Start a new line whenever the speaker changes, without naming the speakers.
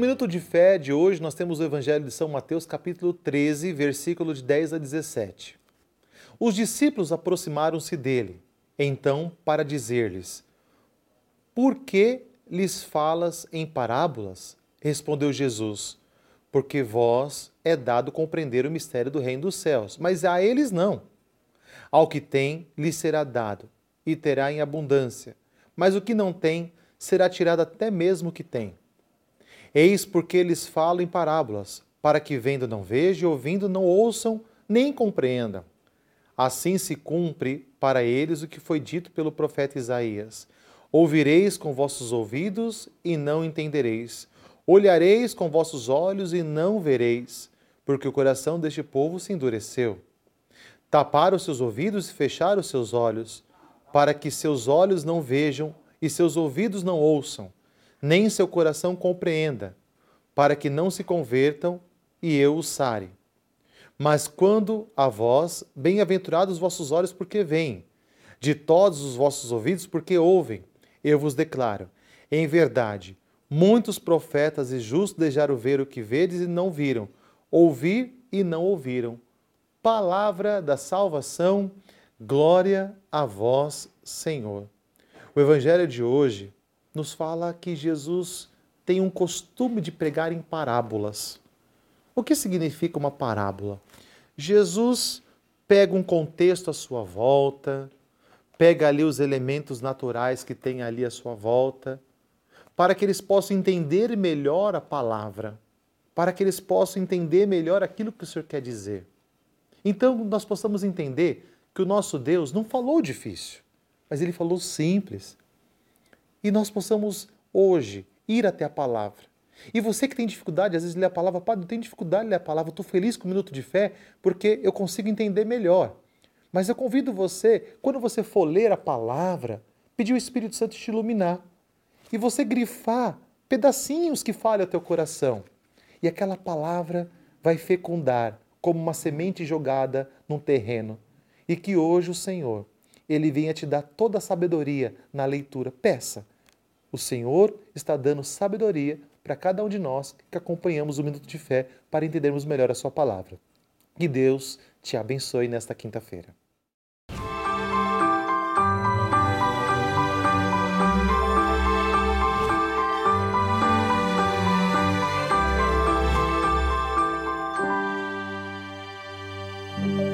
minuto de fé de hoje, nós temos o Evangelho de São Mateus, capítulo 13, versículo de 10 a 17. Os discípulos aproximaram-se dele, então, para dizer-lhes: Por que lhes falas em parábolas? Respondeu Jesus: Porque vós é dado compreender o mistério do reino dos céus, mas a eles não. Ao que tem, lhe será dado, e terá em abundância, mas o que não tem, será tirado até mesmo o que tem. Eis porque lhes falo em parábolas, para que vendo não vejam e ouvindo não ouçam, nem compreendam. Assim se cumpre para eles o que foi dito pelo profeta Isaías: Ouvireis com vossos ouvidos e não entendereis. Olhareis com vossos olhos e não vereis, porque o coração deste povo se endureceu. Taparam os seus ouvidos e fecharam os seus olhos, para que seus olhos não vejam e seus ouvidos não ouçam nem seu coração compreenda, para que não se convertam e eu os sare. Mas quando a vós, bem-aventurados os vossos olhos, porque veem, de todos os vossos ouvidos, porque ouvem, eu vos declaro, em verdade, muitos profetas e justos deixaram ver o que vedes e não viram, ouvir e não ouviram. Palavra da salvação, glória a vós, Senhor. O evangelho de hoje nos fala que Jesus tem um costume de pregar em parábolas. O que significa uma parábola? Jesus pega um contexto à sua volta, pega ali os elementos naturais que tem ali à sua volta, para que eles possam entender melhor a palavra, para que eles possam entender melhor aquilo que o Senhor quer dizer. Então, nós possamos entender que o nosso Deus não falou difícil, mas ele falou simples e nós possamos hoje ir até a palavra. E você que tem dificuldade, às vezes, ler a palavra, Padre, eu tenho dificuldade de ler a palavra, estou feliz com o minuto de fé, porque eu consigo entender melhor. Mas eu convido você, quando você for ler a palavra, pedir o Espírito Santo te iluminar. E você grifar pedacinhos que falem ao teu coração. E aquela palavra vai fecundar como uma semente jogada num terreno. E que hoje o Senhor, Ele venha te dar toda a sabedoria na leitura. Peça o Senhor está dando sabedoria para cada um de nós que acompanhamos o Minuto de Fé para entendermos melhor a Sua palavra. Que Deus te abençoe nesta quinta-feira.
thank